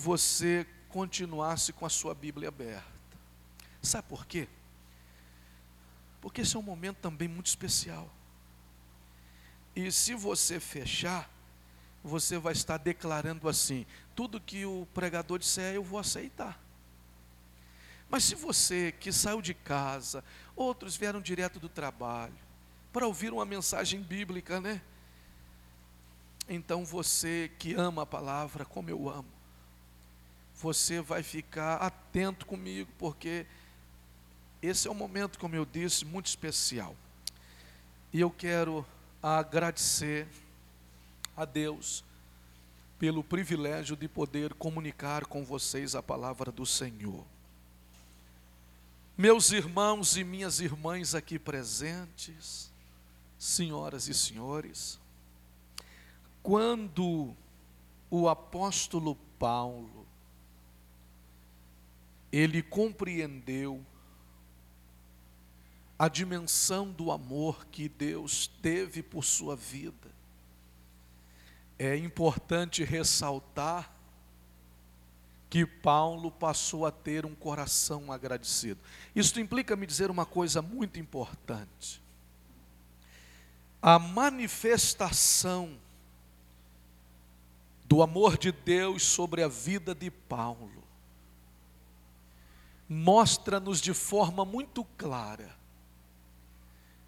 você continuasse com a sua Bíblia aberta. Sabe por quê? Porque esse é um momento também muito especial. E se você fechar, você vai estar declarando assim: tudo que o pregador disser, eu vou aceitar. Mas se você que saiu de casa, outros vieram direto do trabalho, para ouvir uma mensagem bíblica, né? Então você que ama a palavra como eu amo, você vai ficar atento comigo, porque esse é um momento, como eu disse, muito especial. E eu quero agradecer a Deus pelo privilégio de poder comunicar com vocês a palavra do Senhor. Meus irmãos e minhas irmãs aqui presentes, senhoras e senhores, quando o apóstolo Paulo ele compreendeu a dimensão do amor que Deus teve por sua vida. É importante ressaltar que Paulo passou a ter um coração agradecido. Isso implica me dizer uma coisa muito importante. A manifestação do amor de Deus sobre a vida de Paulo mostra-nos de forma muito clara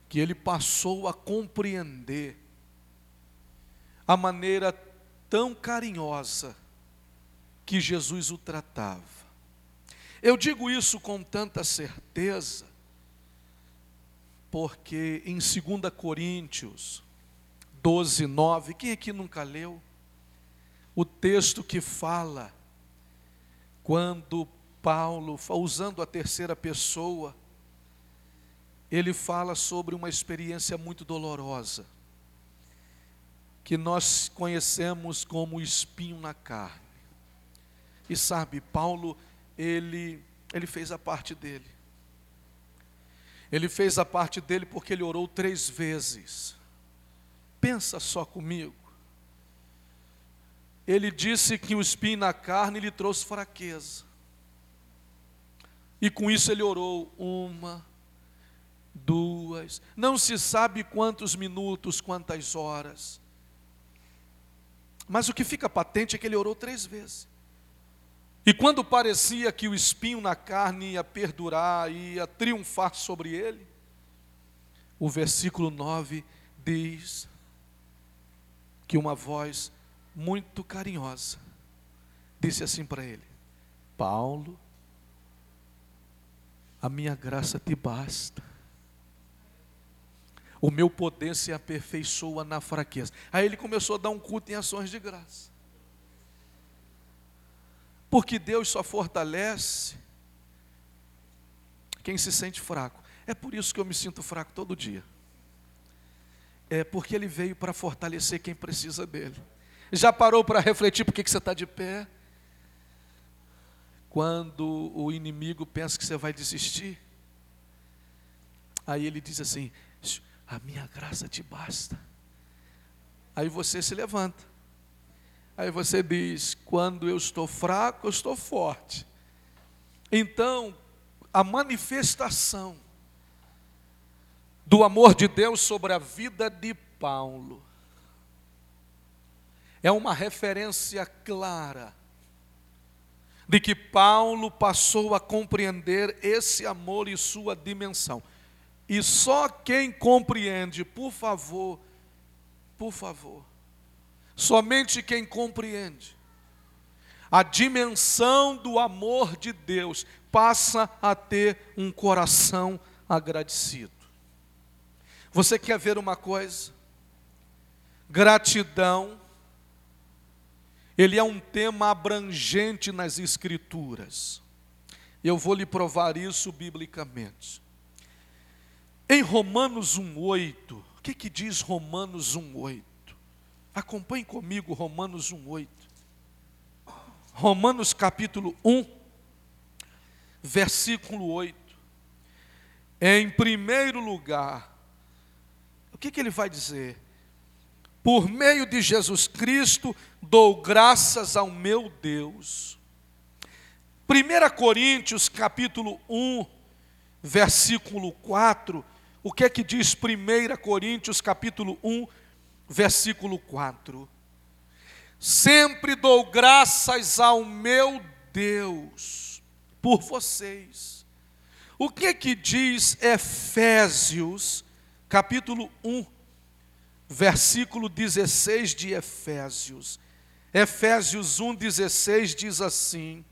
que ele passou a compreender a maneira tão carinhosa que Jesus o tratava. Eu digo isso com tanta certeza, porque em 2 Coríntios 12, 9, quem aqui nunca leu? O texto que fala quando Paulo, usando a terceira pessoa, ele fala sobre uma experiência muito dolorosa, que nós conhecemos como espinho na carne. E sabe, Paulo, ele, ele fez a parte dele. Ele fez a parte dele porque ele orou três vezes. Pensa só comigo. Ele disse que o espinho na carne lhe trouxe fraqueza. E com isso ele orou uma, duas, não se sabe quantos minutos, quantas horas. Mas o que fica patente é que ele orou três vezes. E quando parecia que o espinho na carne ia perdurar, ia triunfar sobre ele, o versículo 9 diz que uma voz muito carinhosa disse assim para ele: Paulo, a minha graça te basta. O meu poder se aperfeiçoa na fraqueza. Aí ele começou a dar um culto em ações de graça. Porque Deus só fortalece quem se sente fraco. É por isso que eu me sinto fraco todo dia. É porque Ele veio para fortalecer quem precisa dele. Já parou para refletir por que você está de pé? Quando o inimigo pensa que você vai desistir, aí ele diz assim: A minha graça te basta. Aí você se levanta. Aí você diz: Quando eu estou fraco, eu estou forte. Então, a manifestação do amor de Deus sobre a vida de Paulo é uma referência clara de que Paulo passou a compreender esse amor e sua dimensão. E só quem compreende, por favor, por favor, somente quem compreende a dimensão do amor de Deus passa a ter um coração agradecido. Você quer ver uma coisa? Gratidão ele é um tema abrangente nas Escrituras. Eu vou lhe provar isso biblicamente. Em Romanos 1,8, o que, que diz Romanos 1,8? Acompanhe comigo Romanos 1,8. Romanos capítulo 1, versículo 8. Em primeiro lugar, o que, que ele vai dizer? Por meio de Jesus Cristo, dou graças ao meu Deus 1 Coríntios capítulo 1, versículo 4, o que é que diz 1 Coríntios capítulo 1, versículo 4? Sempre dou graças ao meu Deus por vocês. O que é que diz Efésios capítulo 1, versículo 16 de Efésios? Efésios 1,16 diz assim: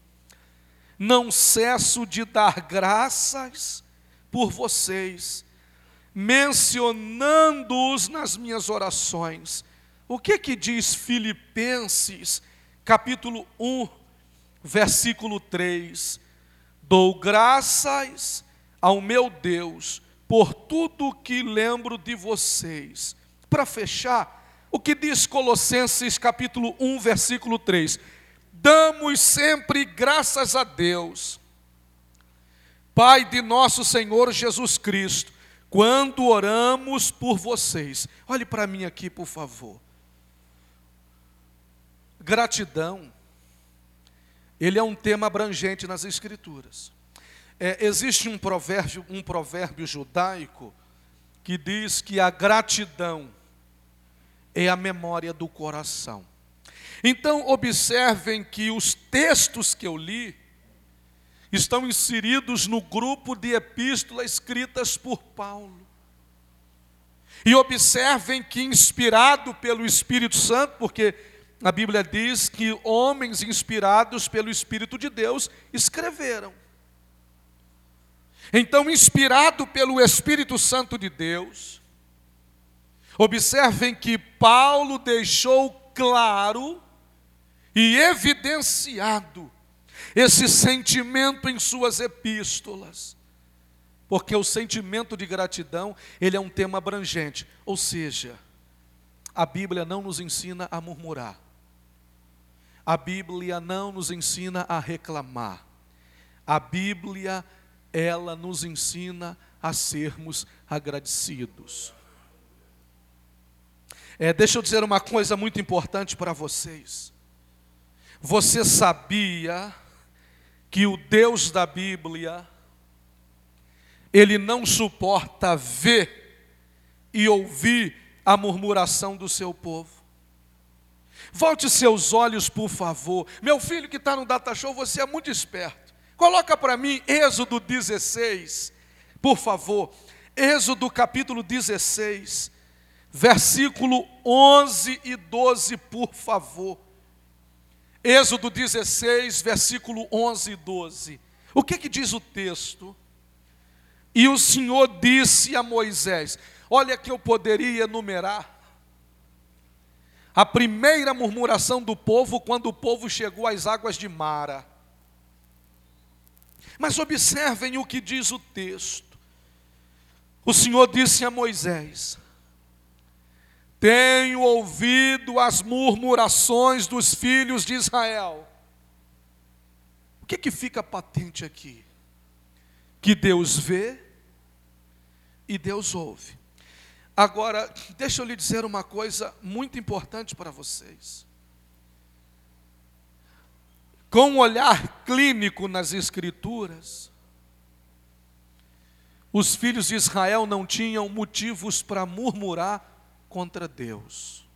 Não cesso de dar graças por vocês, mencionando-os nas minhas orações. O que que diz Filipenses, capítulo 1, versículo 3? Dou graças ao meu Deus por tudo que lembro de vocês. Para fechar, o que diz Colossenses capítulo 1, versículo 3? Damos sempre graças a Deus, Pai de nosso Senhor Jesus Cristo, quando oramos por vocês. Olhe para mim aqui, por favor. Gratidão, ele é um tema abrangente nas Escrituras. É, existe um provérbio, um provérbio judaico que diz que a gratidão é a memória do coração. Então, observem que os textos que eu li estão inseridos no grupo de epístolas escritas por Paulo. E observem que, inspirado pelo Espírito Santo, porque a Bíblia diz que homens inspirados pelo Espírito de Deus escreveram. Então, inspirado pelo Espírito Santo de Deus, Observem que Paulo deixou claro e evidenciado esse sentimento em suas epístolas. Porque o sentimento de gratidão, ele é um tema abrangente, ou seja, a Bíblia não nos ensina a murmurar. A Bíblia não nos ensina a reclamar. A Bíblia, ela nos ensina a sermos agradecidos. É, deixa eu dizer uma coisa muito importante para vocês. Você sabia que o Deus da Bíblia, ele não suporta ver e ouvir a murmuração do seu povo? Volte seus olhos, por favor. Meu filho que está no Data Show, você é muito esperto. Coloca para mim Êxodo 16, por favor. Êxodo capítulo 16 versículo 11 e 12, por favor. Êxodo 16, versículo 11 e 12. O que, que diz o texto? E o Senhor disse a Moisés: Olha que eu poderia enumerar a primeira murmuração do povo quando o povo chegou às águas de Mara. Mas observem o que diz o texto. O Senhor disse a Moisés: tenho ouvido as murmurações dos filhos de Israel. O que, que fica patente aqui? Que Deus vê e Deus ouve. Agora, deixa eu lhe dizer uma coisa muito importante para vocês. Com um olhar clínico nas Escrituras, os filhos de Israel não tinham motivos para murmurar contra Deus.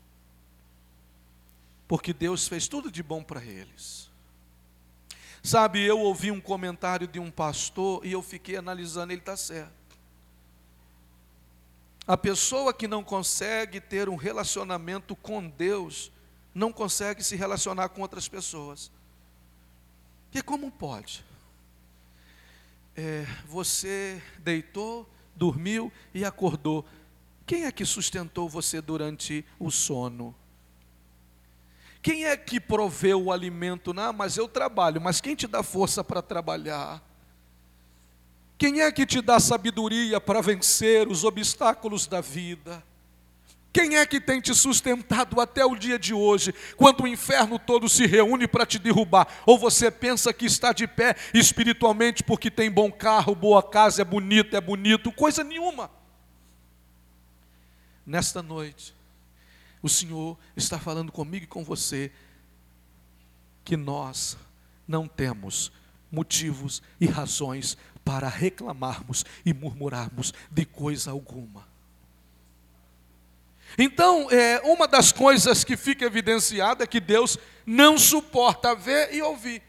Porque Deus fez tudo de bom para eles. Sabe, eu ouvi um comentário de um pastor e eu fiquei analisando, ele está certo. A pessoa que não consegue ter um relacionamento com Deus, não consegue se relacionar com outras pessoas. E como pode? É, você deitou, dormiu e acordou. Quem é que sustentou você durante o sono? Quem é que proveu o alimento? Não, mas eu trabalho, mas quem te dá força para trabalhar? Quem é que te dá sabedoria para vencer os obstáculos da vida? Quem é que tem te sustentado até o dia de hoje, quando o inferno todo se reúne para te derrubar? Ou você pensa que está de pé espiritualmente porque tem bom carro, boa casa, é bonito, é bonito? Coisa nenhuma. Nesta noite, o Senhor está falando comigo e com você que nós não temos motivos e razões para reclamarmos e murmurarmos de coisa alguma. Então, é, uma das coisas que fica evidenciada é que Deus não suporta ver e ouvir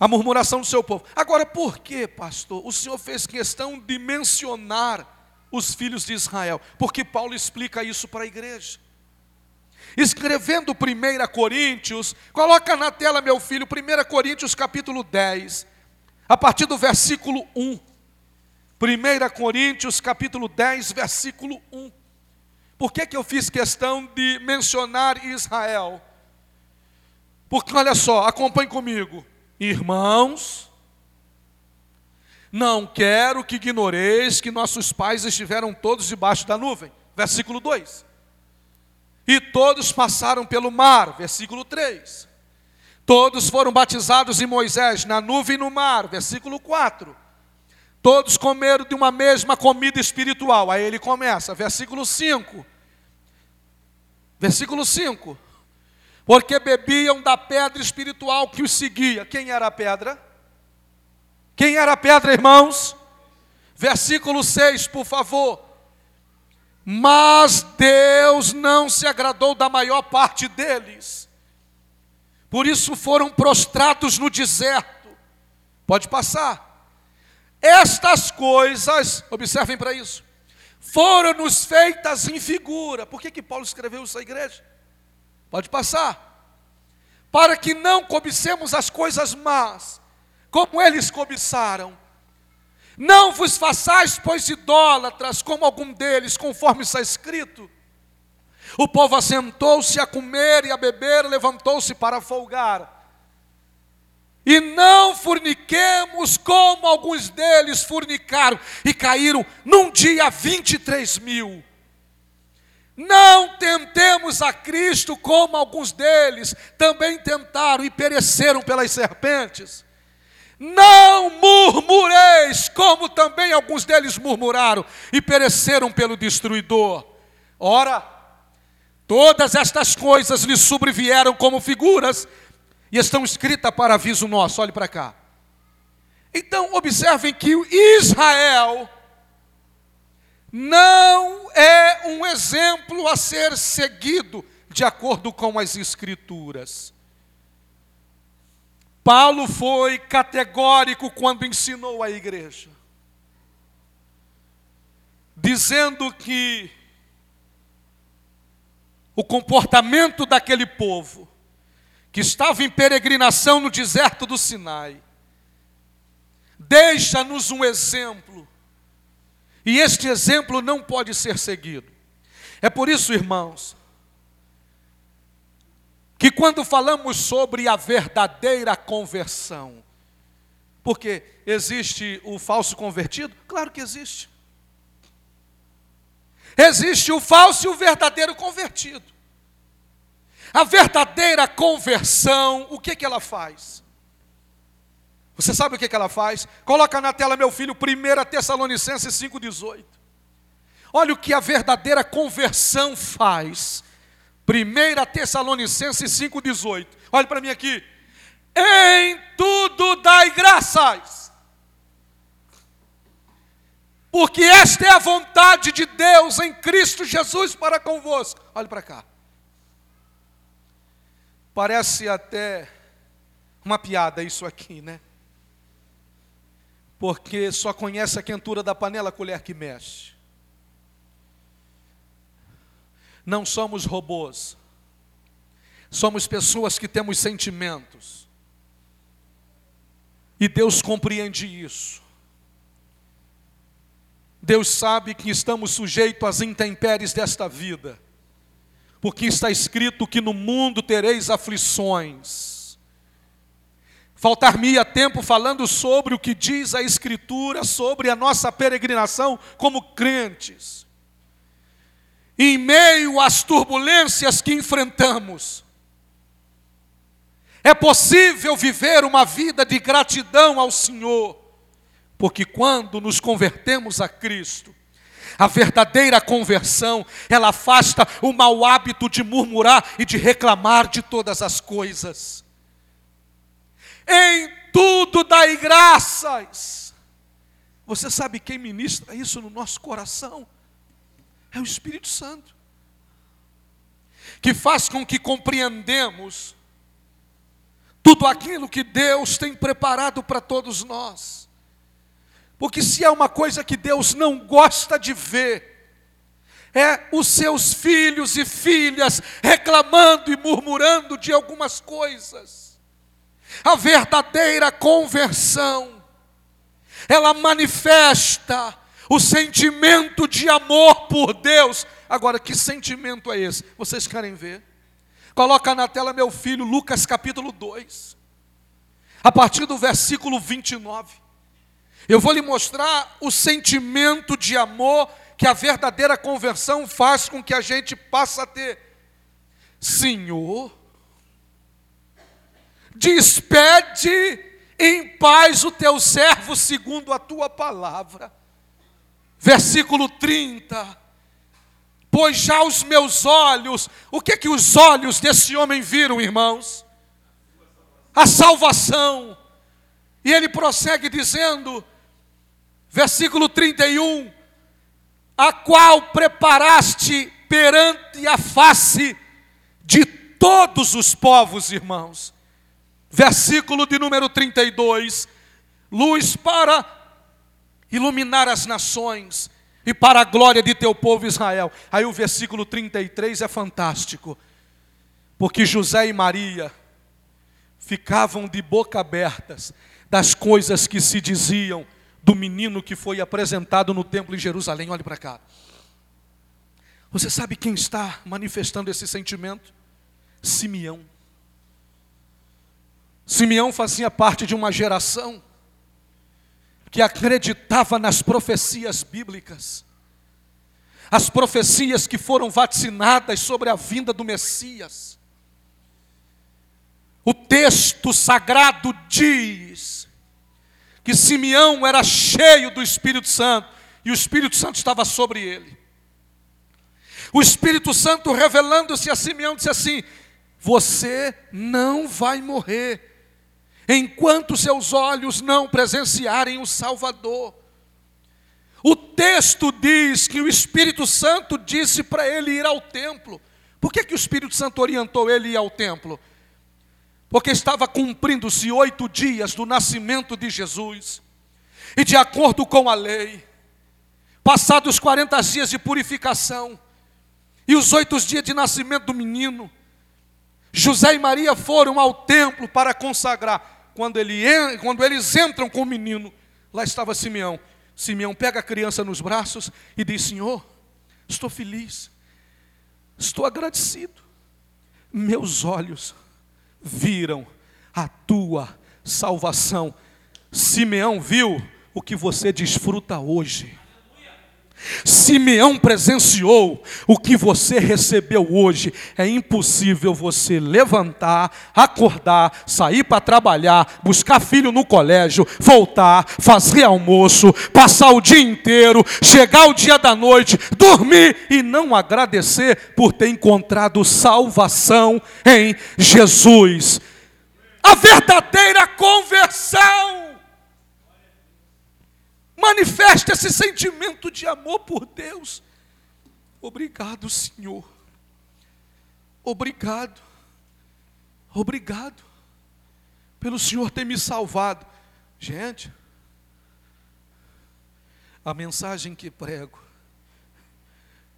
a murmuração do seu povo. Agora, por que, pastor, o Senhor fez questão de mencionar os filhos de Israel? Porque Paulo explica isso para a igreja. Escrevendo 1 Coríntios, coloca na tela, meu filho, 1 Coríntios capítulo 10, a partir do versículo 1. 1 Coríntios capítulo 10, versículo 1. Por que, que eu fiz questão de mencionar Israel? Porque olha só, acompanhe comigo. Irmãos, não quero que ignoreis que nossos pais estiveram todos debaixo da nuvem. Versículo 2. E todos passaram pelo mar. Versículo 3. Todos foram batizados em Moisés, na nuvem e no mar. Versículo 4. Todos comeram de uma mesma comida espiritual. Aí ele começa, versículo 5. Versículo 5. Porque bebiam da pedra espiritual que os seguia. Quem era a pedra? Quem era a pedra, irmãos? Versículo 6, por favor. Mas Deus não se agradou da maior parte deles. Por isso foram prostrados no deserto. Pode passar. Estas coisas, observem para isso, foram-nos feitas em figura. Por que, que Paulo escreveu isso à igreja? Pode passar. Para que não cobicemos as coisas más, como eles cobiçaram. Não vos façais, pois, idólatras, como algum deles, conforme está escrito. O povo assentou-se a comer e a beber, levantou-se para folgar. E não forniquemos como alguns deles fornicaram e caíram num dia 23 mil. Não tentemos a Cristo como alguns deles também tentaram e pereceram pelas serpentes. Não murmureis como também alguns deles murmuraram e pereceram pelo destruidor. Ora, todas estas coisas lhe sobrevieram como figuras e estão escritas para aviso nosso. Olhe para cá. Então, observem que Israel não é um exemplo a ser seguido de acordo com as Escrituras. Paulo foi categórico quando ensinou a igreja, dizendo que o comportamento daquele povo, que estava em peregrinação no deserto do Sinai, deixa-nos um exemplo e este exemplo não pode ser seguido. É por isso, irmãos, que quando falamos sobre a verdadeira conversão, porque existe o falso convertido? Claro que existe. Existe o falso e o verdadeiro convertido. A verdadeira conversão, o que, que ela faz? Você sabe o que, que ela faz? Coloca na tela, meu filho, 1 Tessalonicenses 5,18. Olha o que a verdadeira conversão faz. 1 Tessalonicenses 5,18. Olha para mim aqui. Em tudo dai graças. Porque esta é a vontade de Deus em Cristo Jesus para convosco. Olhe para cá. Parece até uma piada isso aqui, né? porque só conhece a quentura da panela a colher que mexe. Não somos robôs, somos pessoas que temos sentimentos, e Deus compreende isso. Deus sabe que estamos sujeitos às intempéries desta vida, porque está escrito que no mundo tereis aflições. Faltar-me-ia tempo falando sobre o que diz a Escritura sobre a nossa peregrinação como crentes. Em meio às turbulências que enfrentamos, é possível viver uma vida de gratidão ao Senhor, porque quando nos convertemos a Cristo, a verdadeira conversão, ela afasta o mau hábito de murmurar e de reclamar de todas as coisas. Em tudo dai graças. Você sabe quem ministra isso no nosso coração? É o Espírito Santo, que faz com que compreendemos tudo aquilo que Deus tem preparado para todos nós. Porque se há uma coisa que Deus não gosta de ver, é os seus filhos e filhas reclamando e murmurando de algumas coisas. A verdadeira conversão, ela manifesta o sentimento de amor por Deus. Agora, que sentimento é esse? Vocês querem ver? Coloca na tela, meu filho, Lucas capítulo 2, a partir do versículo 29. Eu vou lhe mostrar o sentimento de amor que a verdadeira conversão faz com que a gente passe a ter. Senhor, despede em paz o teu servo segundo a tua palavra. Versículo 30. Pois já os meus olhos, o que que os olhos desse homem viram, irmãos? A salvação. E ele prossegue dizendo, versículo 31, a qual preparaste perante a face de todos os povos, irmãos. Versículo de número 32: luz para iluminar as nações e para a glória de teu povo Israel. Aí o versículo 33 é fantástico, porque José e Maria ficavam de boca abertas das coisas que se diziam do menino que foi apresentado no templo em Jerusalém. Olhe para cá. Você sabe quem está manifestando esse sentimento? Simeão. Simeão fazia parte de uma geração que acreditava nas profecias bíblicas, as profecias que foram vaticinadas sobre a vinda do Messias. O texto sagrado diz que Simeão era cheio do Espírito Santo e o Espírito Santo estava sobre ele. O Espírito Santo revelando-se a Simeão disse assim: Você não vai morrer enquanto seus olhos não presenciarem o Salvador. O texto diz que o Espírito Santo disse para ele ir ao templo. Por que, que o Espírito Santo orientou ele ir ao templo? porque estava cumprindo-se oito dias do nascimento de Jesus, e de acordo com a lei, passados 40 dias de purificação, e os oito dias de nascimento do menino, José e Maria foram ao templo para consagrar. Quando, ele, quando eles entram com o menino, lá estava Simeão. Simeão pega a criança nos braços e diz: Senhor, estou feliz, estou agradecido. Meus olhos viram a tua salvação. Simeão viu o que você desfruta hoje. Simeão presenciou o que você recebeu hoje. É impossível você levantar, acordar, sair para trabalhar, buscar filho no colégio, voltar, fazer almoço, passar o dia inteiro, chegar o dia da noite, dormir e não agradecer por ter encontrado salvação em Jesus. A verdadeira conversão Manifesta esse sentimento de amor por Deus. Obrigado, Senhor. Obrigado. Obrigado pelo Senhor ter me salvado. Gente, a mensagem que prego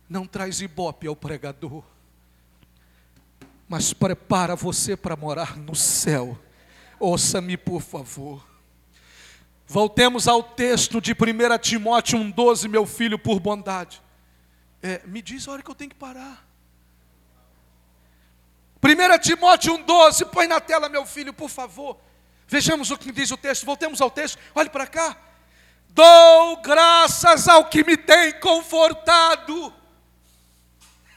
não traz ibope ao pregador, mas prepara você para morar no céu. Ouça-me, por favor. Voltemos ao texto de 1 Timóteo 1,12, meu filho, por bondade. É, me diz a hora que eu tenho que parar. 1 Timóteo 1,12, põe na tela, meu filho, por favor. Vejamos o que diz o texto, voltemos ao texto, olhe para cá. Dou graças ao que me tem confortado.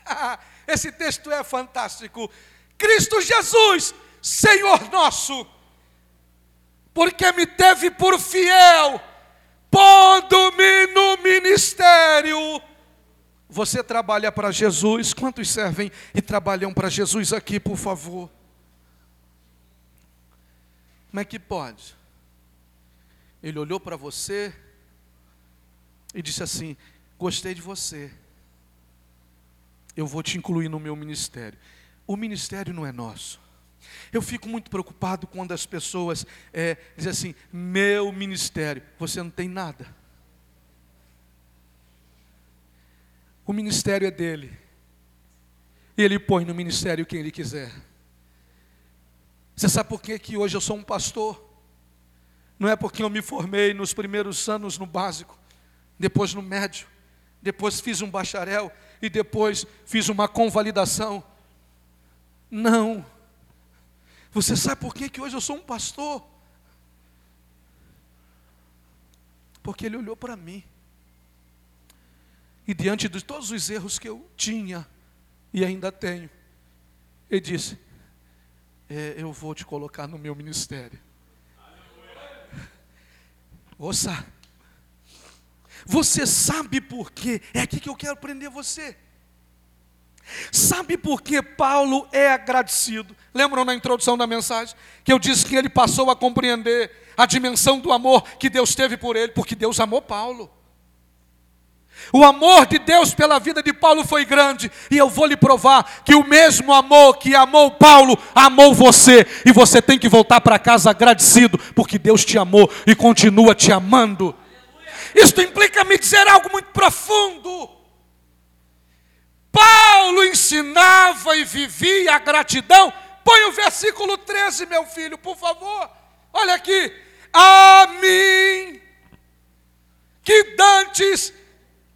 Esse texto é fantástico. Cristo Jesus, Senhor nosso porque me teve por fiel, pondo-me no ministério. Você trabalha para Jesus? Quantos servem e trabalham para Jesus aqui, por favor? Como é que pode? Ele olhou para você e disse assim: Gostei de você. Eu vou te incluir no meu ministério. O ministério não é nosso. Eu fico muito preocupado quando as pessoas é, dizem assim: meu ministério, você não tem nada. O ministério é dele. E ele põe no ministério quem ele quiser. Você sabe por que, que hoje eu sou um pastor? Não é porque eu me formei nos primeiros anos no básico, depois no médio, depois fiz um bacharel e depois fiz uma convalidação. Não. Você sabe por que, que hoje eu sou um pastor? Porque ele olhou para mim. E diante de todos os erros que eu tinha e ainda tenho, ele disse: é, Eu vou te colocar no meu ministério. Ouça, você sabe por quê? É aqui que eu quero prender você. Sabe por que Paulo é agradecido? Lembram na introdução da mensagem que eu disse que ele passou a compreender a dimensão do amor que Deus teve por ele, porque Deus amou Paulo. O amor de Deus pela vida de Paulo foi grande, e eu vou lhe provar que o mesmo amor que amou Paulo, amou você, e você tem que voltar para casa agradecido, porque Deus te amou e continua te amando. Isto implica me dizer algo muito profundo. Paulo ensinava e vivia a gratidão. Põe o versículo 13, meu filho, por favor. Olha aqui. A mim, que dantes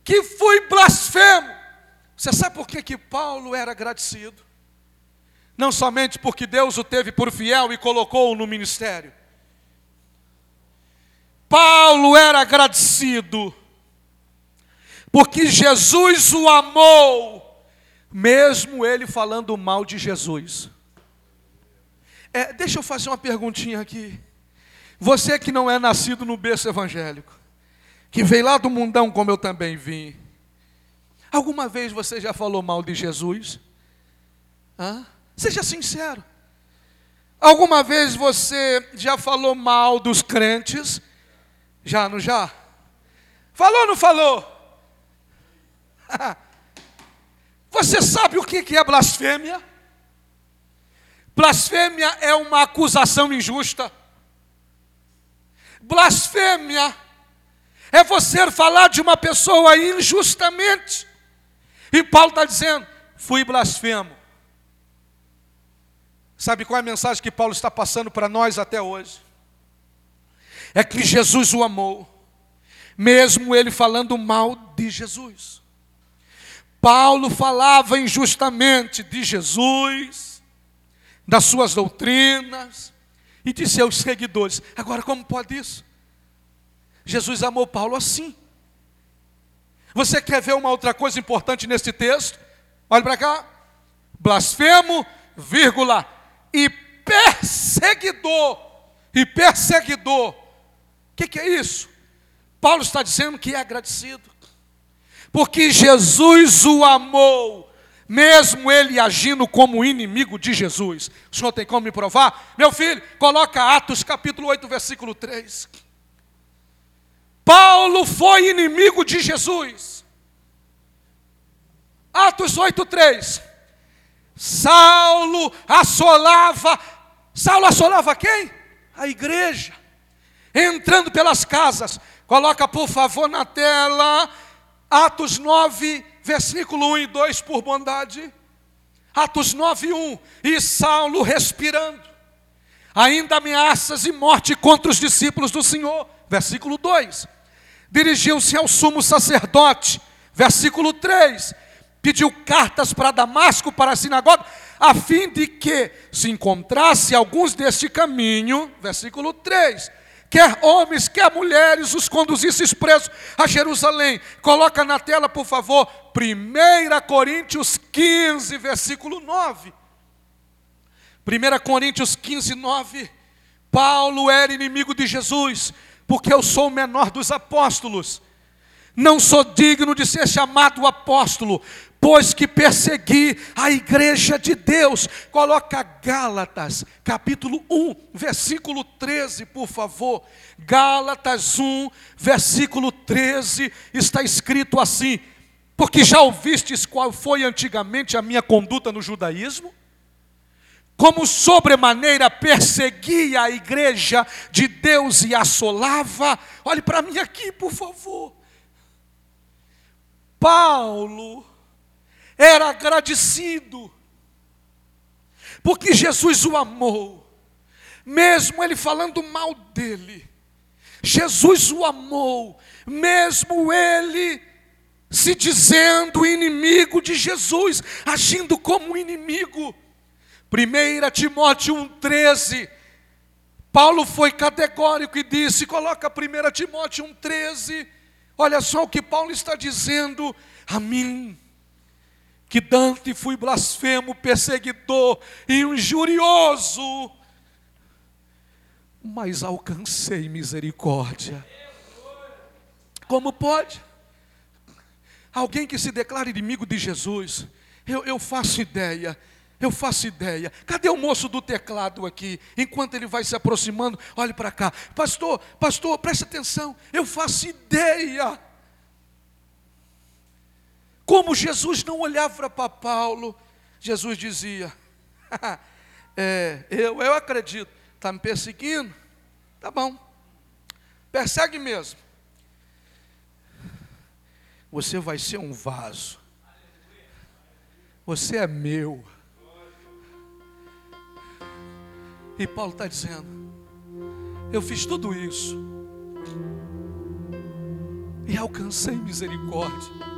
que fui blasfemo. Você sabe por que, que Paulo era agradecido? Não somente porque Deus o teve por fiel e colocou-o no ministério. Paulo era agradecido porque Jesus o amou, mesmo ele falando mal de Jesus. É, deixa eu fazer uma perguntinha aqui. Você que não é nascido no berço evangélico, que veio lá do mundão como eu também vim, alguma vez você já falou mal de Jesus? Hã? Seja sincero. Alguma vez você já falou mal dos crentes? Já, não já? Falou ou não falou? Você sabe o que é blasfêmia? Blasfêmia é uma acusação injusta. Blasfêmia é você falar de uma pessoa injustamente. E Paulo está dizendo: fui blasfemo. Sabe qual é a mensagem que Paulo está passando para nós até hoje? É que Jesus o amou, mesmo ele falando mal de Jesus. Paulo falava injustamente de Jesus, das suas doutrinas e de seus seguidores. Agora, como pode isso? Jesus amou Paulo assim. Você quer ver uma outra coisa importante nesse texto? Olha para cá. Blasfemo, vírgula, e perseguidor. E perseguidor. O que, que é isso? Paulo está dizendo que é agradecido porque Jesus o amou, mesmo ele agindo como inimigo de Jesus. O senhor tem como me provar? Meu filho, coloca Atos capítulo 8, versículo 3. Paulo foi inimigo de Jesus. Atos 8, 3. Saulo assolava, Saulo assolava quem? A igreja. Entrando pelas casas. Coloca por favor na tela Atos 9, versículo 1 e 2, por bondade. Atos 9, 1. E Saulo respirando, ainda ameaças e morte contra os discípulos do Senhor. Versículo 2. Dirigiu-se ao sumo sacerdote. Versículo 3. Pediu cartas para Damasco, para a sinagoga, a fim de que se encontrasse alguns deste caminho. Versículo 3 quer homens, quer mulheres, os conduzisse presos a Jerusalém. Coloca na tela, por favor, 1 Coríntios 15, versículo 9. 1 Coríntios 15, 9. Paulo era inimigo de Jesus, porque eu sou o menor dos apóstolos. Não sou digno de ser chamado apóstolo, pois que persegui a igreja de Deus. Coloca Gálatas, capítulo 1, versículo 13, por favor. Gálatas 1, versículo 13, está escrito assim: Porque já ouvistes qual foi antigamente a minha conduta no judaísmo? como sobremaneira perseguia a igreja de Deus e assolava. Olhe para mim aqui, por favor. Paulo era agradecido, porque Jesus o amou, mesmo ele falando mal dele. Jesus o amou, mesmo ele se dizendo inimigo de Jesus, agindo como inimigo. 1 Timóteo 1,13. Paulo foi categórico e disse: coloca 1 Timóteo 1,13. Olha só o que Paulo está dizendo a mim. Que Dante fui blasfemo, perseguidor e injurioso, mas alcancei misericórdia. Como pode? Alguém que se declara inimigo de Jesus, eu, eu faço ideia eu faço ideia. Cadê o moço do teclado aqui? Enquanto ele vai se aproximando, olhe para cá. Pastor, pastor, preste atenção. Eu faço ideia. Como Jesus não olhava para Paulo, Jesus dizia: é, eu, eu acredito, está me perseguindo? Tá bom, persegue mesmo. Você vai ser um vaso, você é meu. E Paulo está dizendo: Eu fiz tudo isso e alcancei misericórdia.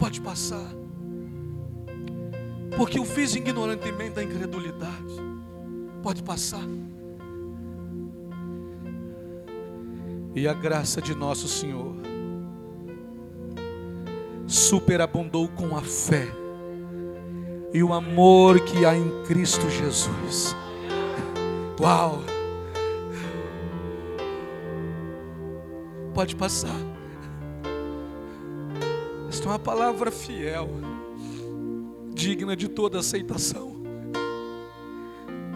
Pode passar, porque eu fiz ignorantemente da incredulidade. Pode passar. E a graça de nosso Senhor superabundou com a fé e o amor que há em Cristo Jesus. Uau! Pode passar. Esta é uma palavra fiel, digna de toda aceitação.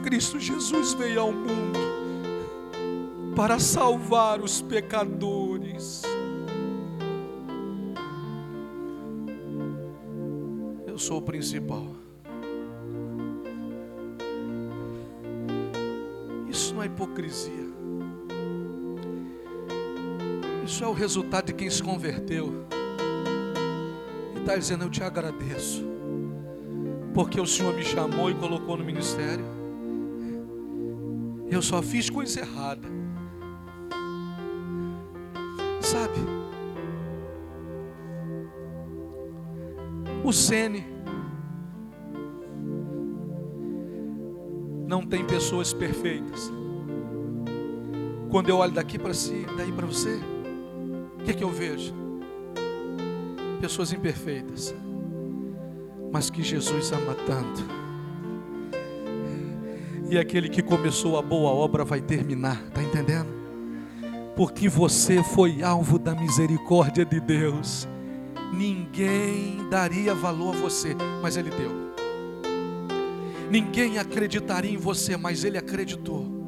Cristo Jesus veio ao mundo para salvar os pecadores. Eu sou o principal. Isso não é hipocrisia. Isso é o resultado de quem se converteu. E está dizendo: Eu te agradeço, porque o Senhor me chamou e colocou no ministério. Eu só fiz coisa errada. Sabe? O Sene não tem pessoas perfeitas. Quando eu olho daqui para si, daí para você, o que é que eu vejo? Pessoas imperfeitas, mas que Jesus ama tanto. E aquele que começou a boa obra vai terminar, está entendendo? Porque você foi alvo da misericórdia de Deus. Ninguém daria valor a você, mas Ele deu. Ninguém acreditaria em você, mas Ele acreditou.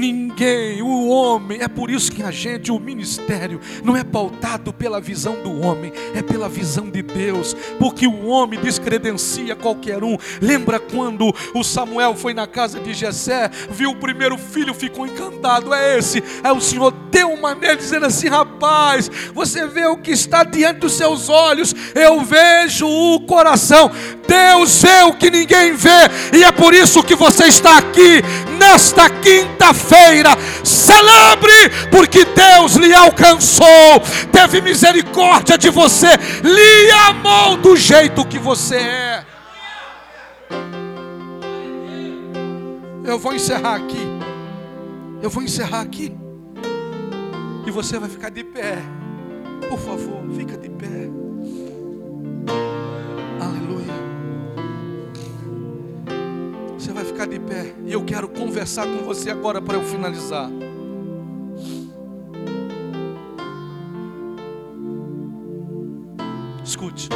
Ninguém, o homem, é por isso que a gente, o ministério, não é pautado pela visão do homem, é pela visão de Deus, porque o homem descredencia qualquer um. Lembra quando o Samuel foi na casa de Jessé, viu o primeiro filho, ficou encantado, é esse. Aí o Senhor deu uma nele, dizendo assim: rapaz, você vê o que está diante dos seus olhos, eu vejo o coração. Deus vê o que ninguém vê, e é por isso que você está aqui nesta quinta-feira. Celebre, porque Deus lhe alcançou, teve misericórdia de você, lhe amou do jeito que você é. Eu vou encerrar aqui. Eu vou encerrar aqui. E você vai ficar de pé. Por favor, fica de pé. Pé e eu quero conversar com você agora para eu finalizar. Escute.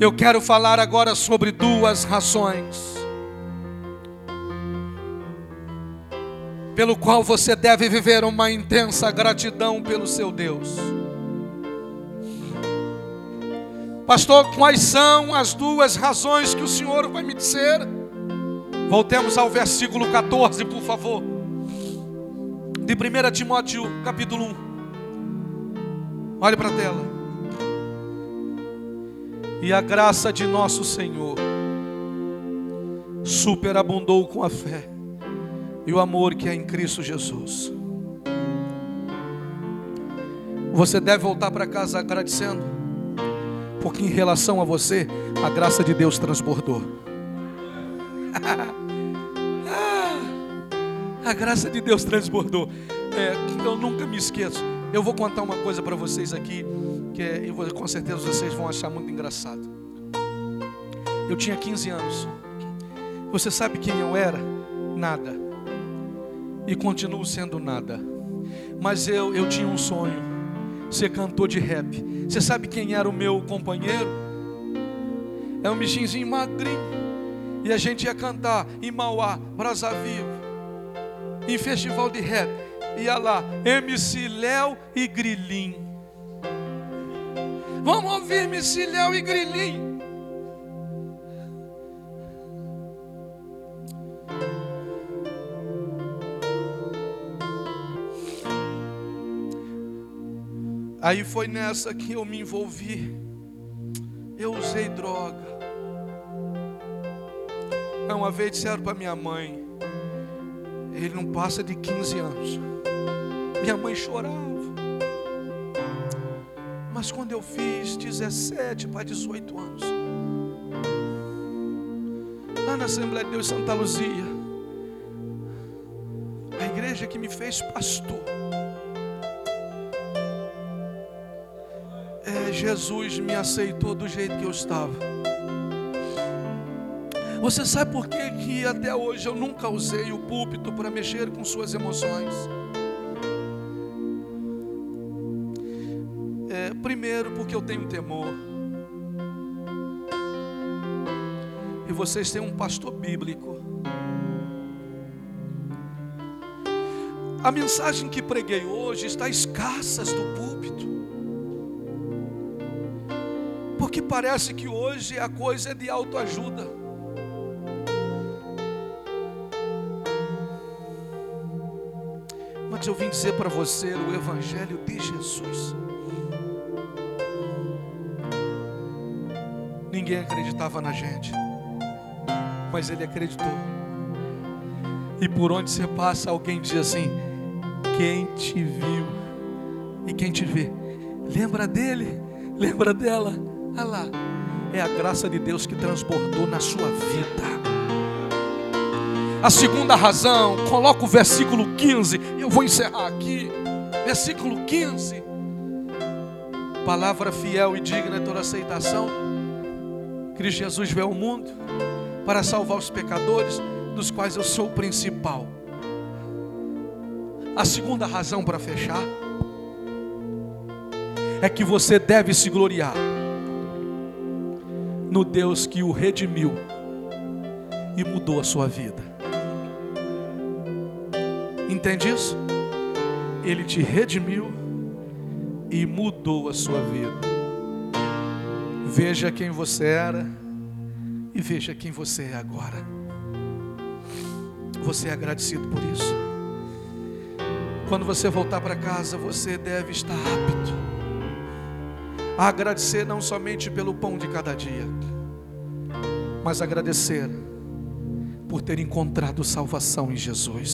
Eu quero falar agora sobre duas razões pelo qual você deve viver uma intensa gratidão pelo seu Deus. Pastor, quais são as duas razões que o Senhor vai me dizer? Voltemos ao versículo 14, por favor. De 1 Timóteo, capítulo 1. Olhe para a tela. E a graça de nosso Senhor superabundou com a fé e o amor que é em Cristo Jesus. Você deve voltar para casa agradecendo porque em relação a você, a graça de Deus transbordou. a graça de Deus transbordou. É, eu nunca me esqueço. Eu vou contar uma coisa para vocês aqui, que é, eu, com certeza vocês vão achar muito engraçado. Eu tinha 15 anos. Você sabe quem eu era? Nada. E continuo sendo nada. Mas eu, eu tinha um sonho ser cantor de rap. Você sabe quem era o meu companheiro? É um bichinho magrinho. E a gente ia cantar em Mauá, Brasa em festival de rap. Ia lá, MC Léo e Grilim. Vamos ouvir MC Léo e Grilim. Aí foi nessa que eu me envolvi. Eu usei droga. Uma vez disseram para minha mãe: Ele não passa de 15 anos. Minha mãe chorava. Mas quando eu fiz 17 para 18 anos, lá na Assembleia de Deus Santa Luzia, a igreja que me fez pastor, Jesus me aceitou do jeito que eu estava. Você sabe por que, que até hoje eu nunca usei o púlpito para mexer com suas emoções? É, primeiro, porque eu tenho temor. E vocês têm um pastor bíblico. A mensagem que preguei hoje está escassas do púlpito. Porque parece que hoje a coisa é de autoajuda. Mas eu vim dizer para você o Evangelho de Jesus. Ninguém acreditava na gente, mas Ele acreditou. E por onde você passa, alguém diz assim: Quem te viu e quem te vê, lembra dele, lembra dela. Olha lá, é a graça de Deus que transbordou na sua vida. A segunda razão, coloca o versículo 15, eu vou encerrar aqui. Versículo 15. Palavra fiel e digna de toda aceitação. Cristo Jesus veio ao mundo para salvar os pecadores, dos quais eu sou o principal. A segunda razão para fechar é que você deve se gloriar no Deus que o redimiu e mudou a sua vida. Entende isso? Ele te redimiu e mudou a sua vida. Veja quem você era e veja quem você é agora. Você é agradecido por isso. Quando você voltar para casa, você deve estar apto agradecer não somente pelo pão de cada dia, mas agradecer por ter encontrado salvação em Jesus.